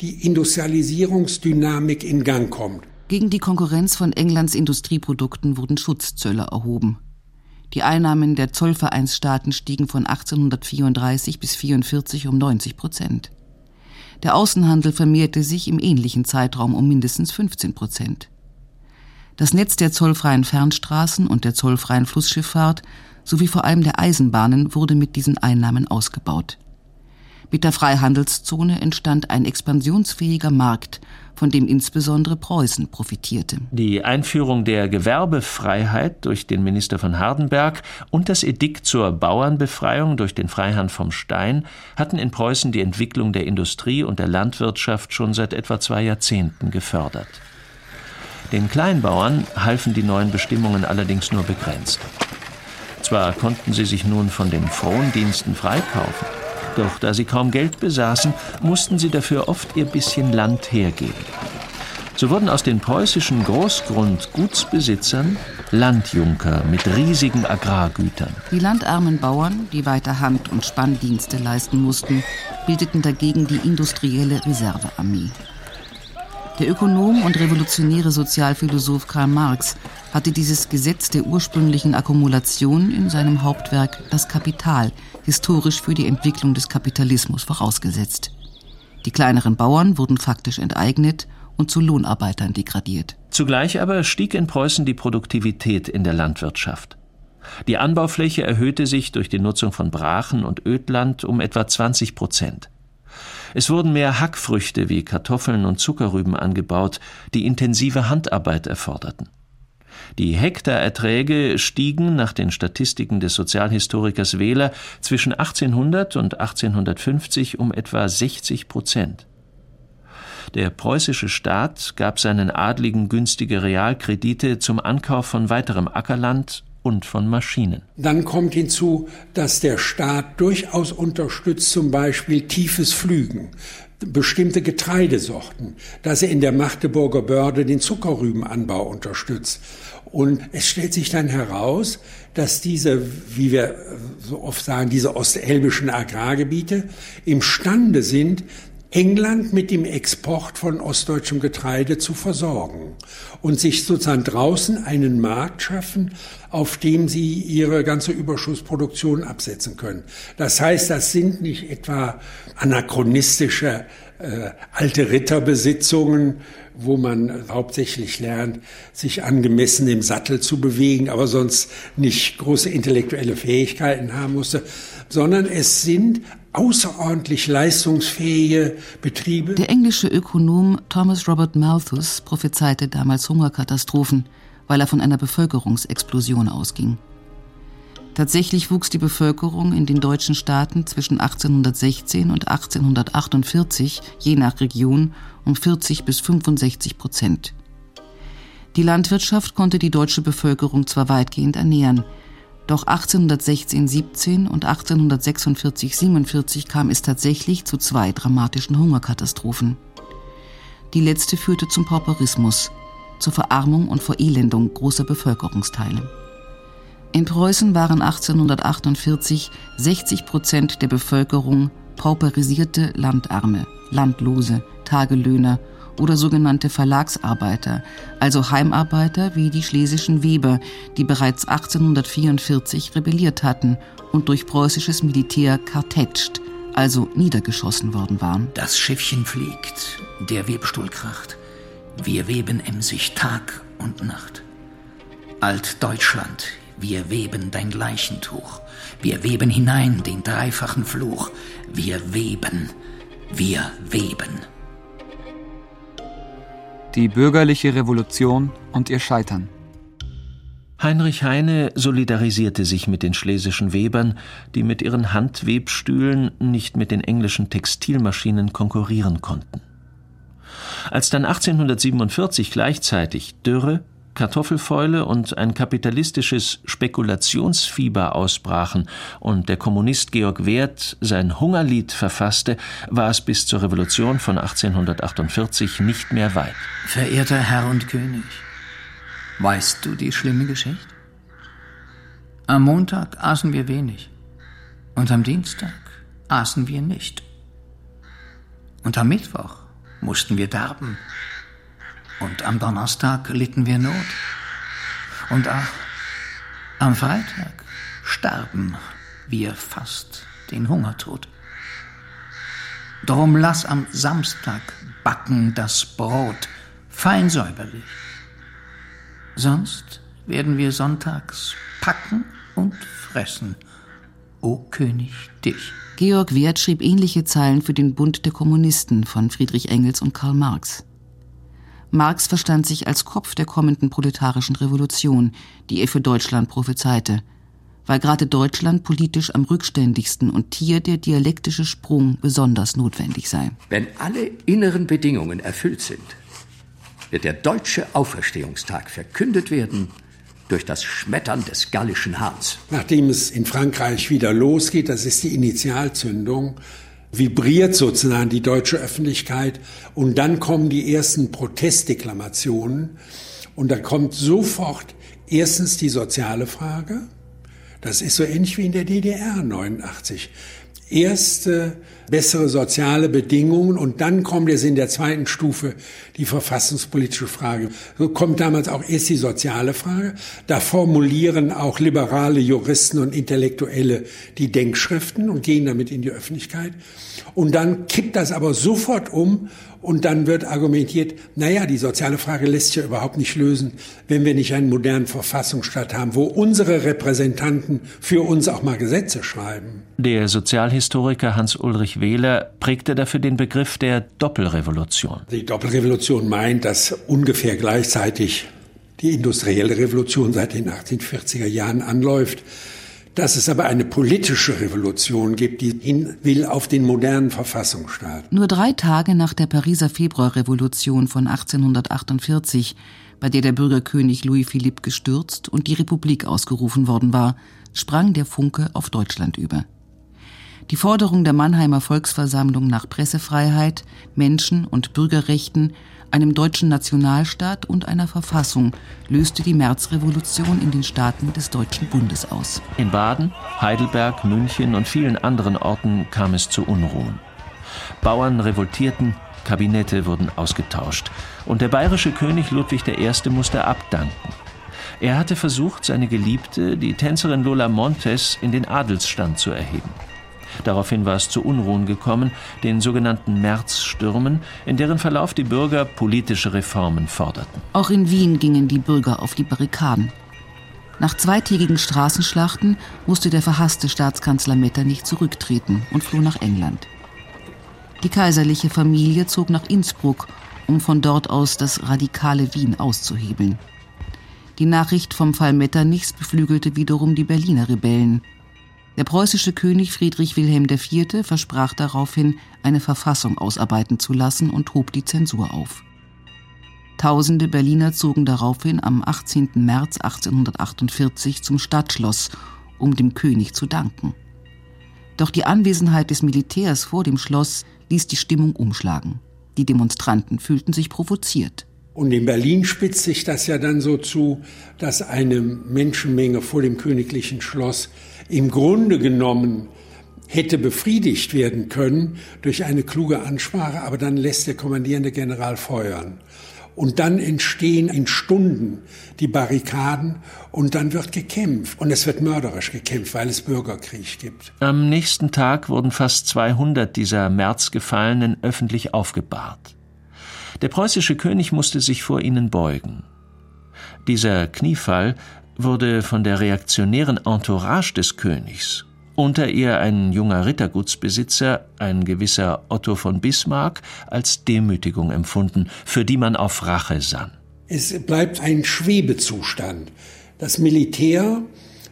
die Industrialisierungsdynamik in Gang kommt. Gegen die Konkurrenz von Englands Industrieprodukten wurden Schutzzölle erhoben. Die Einnahmen der Zollvereinsstaaten stiegen von 1834 bis 44 um 90 Prozent. Der Außenhandel vermehrte sich im ähnlichen Zeitraum um mindestens 15 Prozent. Das Netz der zollfreien Fernstraßen und der zollfreien Flussschifffahrt sowie vor allem der Eisenbahnen wurde mit diesen Einnahmen ausgebaut. Mit der Freihandelszone entstand ein expansionsfähiger Markt, von dem insbesondere Preußen profitierte. Die Einführung der Gewerbefreiheit durch den Minister von Hardenberg und das Edikt zur Bauernbefreiung durch den Freiherrn vom Stein hatten in Preußen die Entwicklung der Industrie und der Landwirtschaft schon seit etwa zwei Jahrzehnten gefördert. Den Kleinbauern halfen die neuen Bestimmungen allerdings nur begrenzt. Zwar konnten sie sich nun von den Frondiensten freikaufen, doch da sie kaum Geld besaßen, mussten sie dafür oft ihr bisschen Land hergeben. So wurden aus den preußischen Großgrundgutsbesitzern Landjunker mit riesigen Agrargütern. Die landarmen Bauern, die weiter Hand- und Spanndienste leisten mussten, bildeten dagegen die industrielle Reservearmee. Der Ökonom und revolutionäre Sozialphilosoph Karl Marx hatte dieses Gesetz der ursprünglichen Akkumulation in seinem Hauptwerk Das Kapital historisch für die Entwicklung des Kapitalismus vorausgesetzt. Die kleineren Bauern wurden faktisch enteignet und zu Lohnarbeitern degradiert. Zugleich aber stieg in Preußen die Produktivität in der Landwirtschaft. Die Anbaufläche erhöhte sich durch die Nutzung von Brachen und Ödland um etwa 20 Prozent. Es wurden mehr Hackfrüchte wie Kartoffeln und Zuckerrüben angebaut, die intensive Handarbeit erforderten. Die Hektarerträge stiegen nach den Statistiken des Sozialhistorikers Wähler zwischen 1800 und 1850 um etwa 60 Prozent. Der preußische Staat gab seinen Adligen günstige Realkredite zum Ankauf von weiterem Ackerland und von Maschinen. Dann kommt hinzu, dass der Staat durchaus unterstützt, zum Beispiel tiefes Flügen, bestimmte Getreidesorten, dass er in der Magdeburger Börde den Zuckerrübenanbau unterstützt. Und es stellt sich dann heraus, dass diese, wie wir so oft sagen, diese ostelbischen Agrargebiete imstande sind, England mit dem Export von ostdeutschem Getreide zu versorgen und sich sozusagen draußen einen Markt schaffen, auf dem sie ihre ganze Überschussproduktion absetzen können. Das heißt, das sind nicht etwa anachronistische äh, alte Ritterbesitzungen, wo man hauptsächlich lernt, sich angemessen im Sattel zu bewegen, aber sonst nicht große intellektuelle Fähigkeiten haben musste, sondern es sind außerordentlich leistungsfähige Betriebe. Der englische Ökonom Thomas Robert Malthus prophezeite damals Hungerkatastrophen, weil er von einer Bevölkerungsexplosion ausging. Tatsächlich wuchs die Bevölkerung in den deutschen Staaten zwischen 1816 und 1848 je nach Region um 40 bis 65 Prozent. Die Landwirtschaft konnte die deutsche Bevölkerung zwar weitgehend ernähren, doch 1816-17 und 1846-47 kam es tatsächlich zu zwei dramatischen Hungerkatastrophen. Die letzte führte zum Pauperismus, zur Verarmung und Verelendung großer Bevölkerungsteile. In Preußen waren 1848 60 Prozent der Bevölkerung pauperisierte Landarme, Landlose, Tagelöhner oder sogenannte Verlagsarbeiter, also Heimarbeiter wie die schlesischen Weber, die bereits 1844 rebelliert hatten und durch preußisches Militär kartätscht, also niedergeschossen worden waren. Das Schiffchen fliegt, der Webstuhl kracht. Wir weben emsig Tag und Nacht. Altdeutschland, wir weben dein Leichentuch. Wir weben hinein den dreifachen Fluch. Wir weben, wir weben. Die bürgerliche Revolution und ihr Scheitern. Heinrich Heine solidarisierte sich mit den schlesischen Webern, die mit ihren Handwebstühlen nicht mit den englischen Textilmaschinen konkurrieren konnten. Als dann 1847 gleichzeitig Dürre, Kartoffelfäule und ein kapitalistisches Spekulationsfieber ausbrachen und der Kommunist Georg Werth sein Hungerlied verfasste, war es bis zur Revolution von 1848 nicht mehr weit. Verehrter Herr und König, weißt du die schlimme Geschichte? Am Montag aßen wir wenig und am Dienstag aßen wir nicht. Und am Mittwoch mussten wir darben und am Donnerstag litten wir Not. Und ach, am Freitag starben wir fast den Hungertod. Drum lass am Samstag backen das Brot fein säuberlich. Sonst werden wir sonntags packen und fressen, o König dich. Georg Werth schrieb ähnliche Zeilen für den Bund der Kommunisten von Friedrich Engels und Karl Marx. Marx verstand sich als Kopf der kommenden proletarischen Revolution, die er für Deutschland prophezeite, weil gerade Deutschland politisch am rückständigsten und hier der dialektische Sprung besonders notwendig sei. Wenn alle inneren Bedingungen erfüllt sind, wird der deutsche Auferstehungstag verkündet werden durch das Schmettern des gallischen Hahns. Nachdem es in Frankreich wieder losgeht, das ist die Initialzündung, vibriert sozusagen die deutsche Öffentlichkeit. Und dann kommen die ersten Protestdeklamationen. Und da kommt sofort erstens die soziale Frage. Das ist so ähnlich wie in der DDR 89 erste bessere soziale Bedingungen und dann kommt es in der zweiten Stufe die verfassungspolitische Frage. So kommt damals auch erst die soziale Frage. Da formulieren auch liberale Juristen und Intellektuelle die Denkschriften und gehen damit in die Öffentlichkeit. Und dann kippt das aber sofort um und dann wird argumentiert, naja, die soziale Frage lässt sich ja überhaupt nicht lösen, wenn wir nicht einen modernen Verfassungsstaat haben, wo unsere Repräsentanten für uns auch mal Gesetze schreiben. Der Sozialhistoriker Hans-Ulrich Wehler prägte dafür den Begriff der Doppelrevolution. Die Doppelrevolution meint, dass ungefähr gleichzeitig die industrielle Revolution seit den 1840er Jahren anläuft dass es aber eine politische Revolution gibt, die hin will auf den modernen Verfassungsstaat. Nur drei Tage nach der Pariser Februarrevolution von 1848, bei der der Bürgerkönig Louis Philippe gestürzt und die Republik ausgerufen worden war, sprang der Funke auf Deutschland über. Die Forderung der Mannheimer Volksversammlung nach Pressefreiheit, Menschen- und Bürgerrechten einem deutschen Nationalstaat und einer Verfassung löste die Märzrevolution in den Staaten des Deutschen Bundes aus. In Baden, Heidelberg, München und vielen anderen Orten kam es zu Unruhen. Bauern revoltierten, Kabinette wurden ausgetauscht und der bayerische König Ludwig I. musste abdanken. Er hatte versucht, seine Geliebte, die Tänzerin Lola Montes, in den Adelsstand zu erheben. Daraufhin war es zu Unruhen gekommen, den sogenannten Märzstürmen, in deren Verlauf die Bürger politische Reformen forderten. Auch in Wien gingen die Bürger auf die Barrikaden. Nach zweitägigen Straßenschlachten musste der verhasste Staatskanzler Metternich zurücktreten und floh nach England. Die kaiserliche Familie zog nach Innsbruck, um von dort aus das radikale Wien auszuhebeln. Die Nachricht vom Fall Metternichs beflügelte wiederum die Berliner Rebellen. Der preußische König Friedrich Wilhelm IV. versprach daraufhin, eine Verfassung ausarbeiten zu lassen und hob die Zensur auf. Tausende Berliner zogen daraufhin am 18. März 1848 zum Stadtschloss, um dem König zu danken. Doch die Anwesenheit des Militärs vor dem Schloss ließ die Stimmung umschlagen. Die Demonstranten fühlten sich provoziert. Und in Berlin spitzt sich das ja dann so zu, dass eine Menschenmenge vor dem königlichen Schloss im Grunde genommen hätte befriedigt werden können durch eine kluge Ansprache, aber dann lässt der kommandierende General feuern. Und dann entstehen in Stunden die Barrikaden und dann wird gekämpft. Und es wird mörderisch gekämpft, weil es Bürgerkrieg gibt. Am nächsten Tag wurden fast 200 dieser Märzgefallenen öffentlich aufgebahrt. Der preußische König musste sich vor ihnen beugen. Dieser Kniefall wurde von der reaktionären Entourage des Königs, unter ihr ein junger Rittergutsbesitzer, ein gewisser Otto von Bismarck, als Demütigung empfunden, für die man auf Rache sann. Es bleibt ein Schwebezustand. Das Militär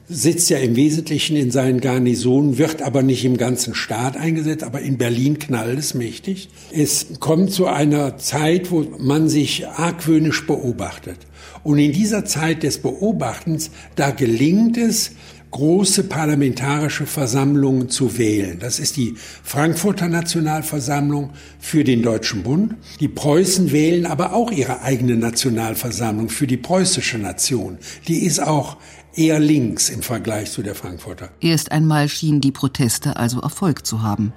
sitzt ja im Wesentlichen in seinen Garnisonen, wird aber nicht im ganzen Staat eingesetzt, aber in Berlin knallt es mächtig. Es kommt zu einer Zeit, wo man sich argwöhnisch beobachtet. Und in dieser Zeit des Beobachtens, da gelingt es, große parlamentarische Versammlungen zu wählen. Das ist die Frankfurter Nationalversammlung für den Deutschen Bund. Die Preußen wählen aber auch ihre eigene Nationalversammlung für die preußische Nation. Die ist auch eher links im Vergleich zu der Frankfurter. Erst einmal schienen die Proteste also Erfolg zu haben.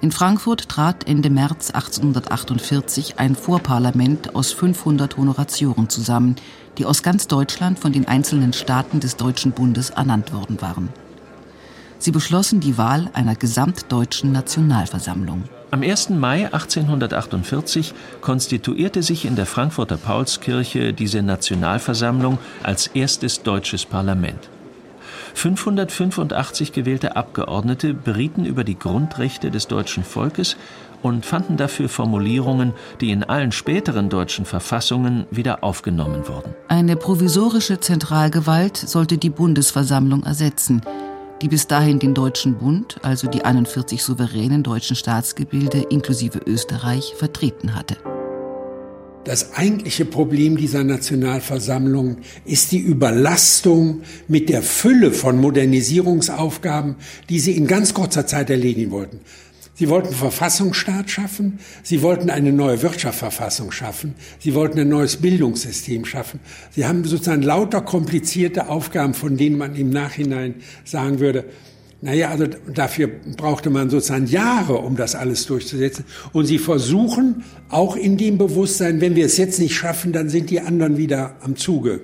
In Frankfurt trat Ende März 1848 ein Vorparlament aus 500 Honoratioren zusammen, die aus ganz Deutschland von den einzelnen Staaten des Deutschen Bundes ernannt worden waren. Sie beschlossen die Wahl einer gesamtdeutschen Nationalversammlung. Am 1. Mai 1848 konstituierte sich in der Frankfurter Paulskirche diese Nationalversammlung als erstes deutsches Parlament. 585 gewählte Abgeordnete berieten über die Grundrechte des deutschen Volkes und fanden dafür Formulierungen, die in allen späteren deutschen Verfassungen wieder aufgenommen wurden. Eine provisorische Zentralgewalt sollte die Bundesversammlung ersetzen, die bis dahin den Deutschen Bund, also die 41 souveränen deutschen Staatsgebilde inklusive Österreich, vertreten hatte. Das eigentliche Problem dieser Nationalversammlung ist die Überlastung mit der Fülle von Modernisierungsaufgaben, die sie in ganz kurzer Zeit erledigen wollten. Sie wollten Verfassungsstaat schaffen, sie wollten eine neue Wirtschaftsverfassung schaffen, sie wollten ein neues Bildungssystem schaffen. Sie haben sozusagen lauter komplizierte Aufgaben, von denen man im Nachhinein sagen würde, naja, also dafür brauchte man sozusagen Jahre, um das alles durchzusetzen. Und sie versuchen auch in dem Bewusstsein, wenn wir es jetzt nicht schaffen, dann sind die anderen wieder am Zuge.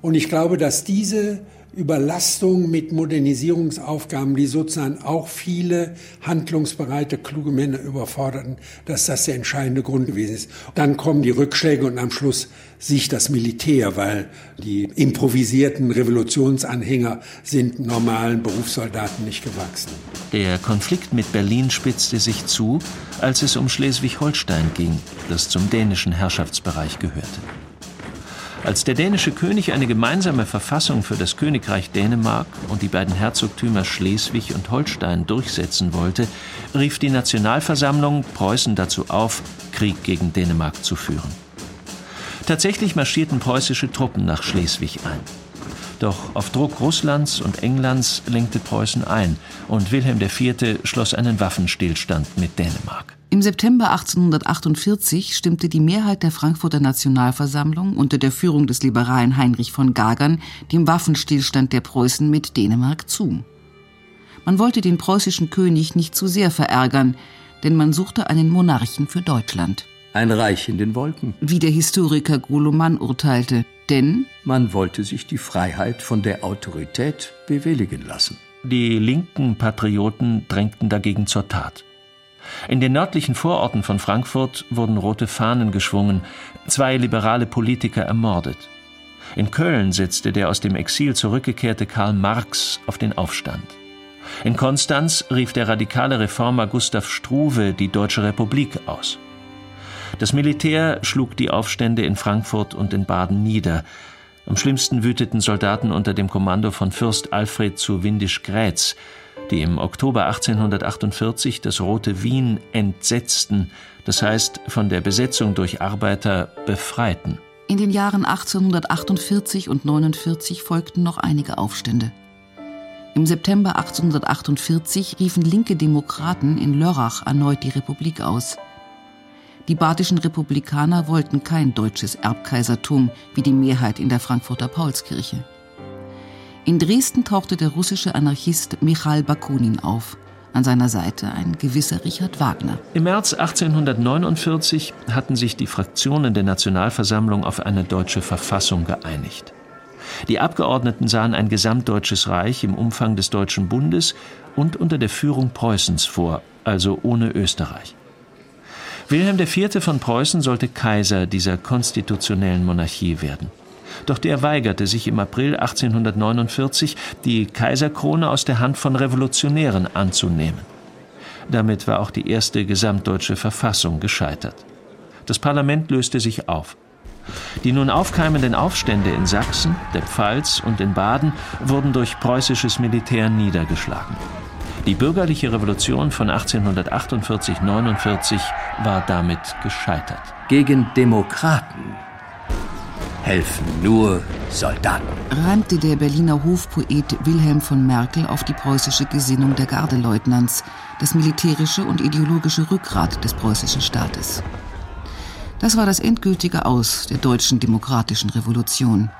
Und ich glaube, dass diese Überlastung mit Modernisierungsaufgaben, die sozusagen auch viele handlungsbereite, kluge Männer überforderten, dass das der entscheidende Grund gewesen ist. Dann kommen die Rückschläge und am Schluss sich das Militär, weil die improvisierten Revolutionsanhänger sind normalen Berufssoldaten nicht gewachsen. Der Konflikt mit Berlin spitzte sich zu, als es um Schleswig-Holstein ging, das zum dänischen Herrschaftsbereich gehörte. Als der dänische König eine gemeinsame Verfassung für das Königreich Dänemark und die beiden Herzogtümer Schleswig und Holstein durchsetzen wollte, rief die Nationalversammlung Preußen dazu auf, Krieg gegen Dänemark zu führen. Tatsächlich marschierten preußische Truppen nach Schleswig ein. Doch auf Druck Russlands und Englands lenkte Preußen ein und Wilhelm IV. schloss einen Waffenstillstand mit Dänemark. Im September 1848 stimmte die Mehrheit der Frankfurter Nationalversammlung unter der Führung des liberalen Heinrich von Gagern dem Waffenstillstand der Preußen mit Dänemark zu. Man wollte den preußischen König nicht zu sehr verärgern, denn man suchte einen Monarchen für Deutschland. Ein Reich in den Wolken. Wie der Historiker Goloman urteilte, denn man wollte sich die Freiheit von der Autorität bewilligen lassen. Die linken Patrioten drängten dagegen zur Tat. In den nördlichen Vororten von Frankfurt wurden rote Fahnen geschwungen, zwei liberale Politiker ermordet. In Köln setzte der aus dem Exil zurückgekehrte Karl Marx auf den Aufstand. In Konstanz rief der radikale Reformer Gustav Struve die Deutsche Republik aus. Das Militär schlug die Aufstände in Frankfurt und in Baden nieder. Am schlimmsten wüteten Soldaten unter dem Kommando von Fürst Alfred zu Windisch-Grätz, die im Oktober 1848 das Rote Wien entsetzten, das heißt von der Besetzung durch Arbeiter befreiten. In den Jahren 1848 und 49 folgten noch einige Aufstände. Im September 1848 riefen linke Demokraten in Lörrach erneut die Republik aus. Die badischen Republikaner wollten kein deutsches Erbkaisertum wie die Mehrheit in der Frankfurter Paulskirche. In Dresden tauchte der russische Anarchist Michail Bakunin auf an seiner Seite ein gewisser Richard Wagner. Im März 1849 hatten sich die Fraktionen der Nationalversammlung auf eine deutsche Verfassung geeinigt. Die Abgeordneten sahen ein gesamtdeutsches Reich im Umfang des Deutschen Bundes und unter der Führung Preußens vor, also ohne Österreich. Wilhelm IV. von Preußen sollte Kaiser dieser konstitutionellen Monarchie werden. Doch der weigerte sich im April 1849, die Kaiserkrone aus der Hand von Revolutionären anzunehmen. Damit war auch die erste gesamtdeutsche Verfassung gescheitert. Das Parlament löste sich auf. Die nun aufkeimenden Aufstände in Sachsen, der Pfalz und in Baden wurden durch preußisches Militär niedergeschlagen. Die bürgerliche Revolution von 1848-49 war damit gescheitert. Gegen Demokraten helfen nur Soldaten. Reimte der Berliner Hofpoet Wilhelm von Merkel auf die preußische Gesinnung der Gardeleutnants, das militärische und ideologische Rückgrat des preußischen Staates. Das war das endgültige Aus der deutschen demokratischen Revolution.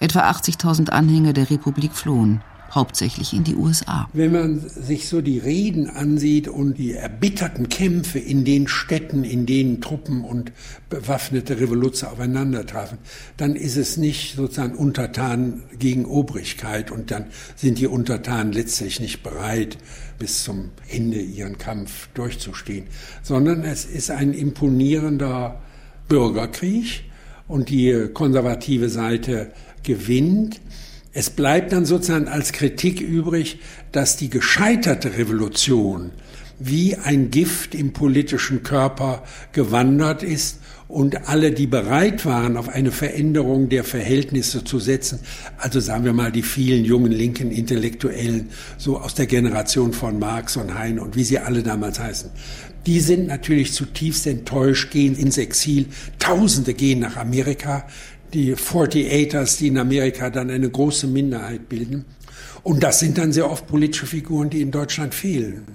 Etwa 80.000 Anhänger der Republik flohen hauptsächlich in die USA. Wenn man sich so die Reden ansieht und die erbitterten Kämpfe in den Städten, in denen Truppen und bewaffnete Revoluzer aufeinander trafen, dann ist es nicht sozusagen Untertan gegen Obrigkeit und dann sind die Untertanen letztlich nicht bereit, bis zum Ende ihren Kampf durchzustehen, sondern es ist ein imponierender Bürgerkrieg und die konservative Seite gewinnt. Es bleibt dann sozusagen als Kritik übrig, dass die gescheiterte Revolution wie ein Gift im politischen Körper gewandert ist und alle, die bereit waren, auf eine Veränderung der Verhältnisse zu setzen, also sagen wir mal die vielen jungen linken Intellektuellen, so aus der Generation von Marx und Hein und wie sie alle damals heißen, die sind natürlich zutiefst enttäuscht, gehen ins Exil, Tausende gehen nach Amerika, die 48ers, die in Amerika dann eine große Minderheit bilden. Und das sind dann sehr oft politische Figuren, die in Deutschland fehlen.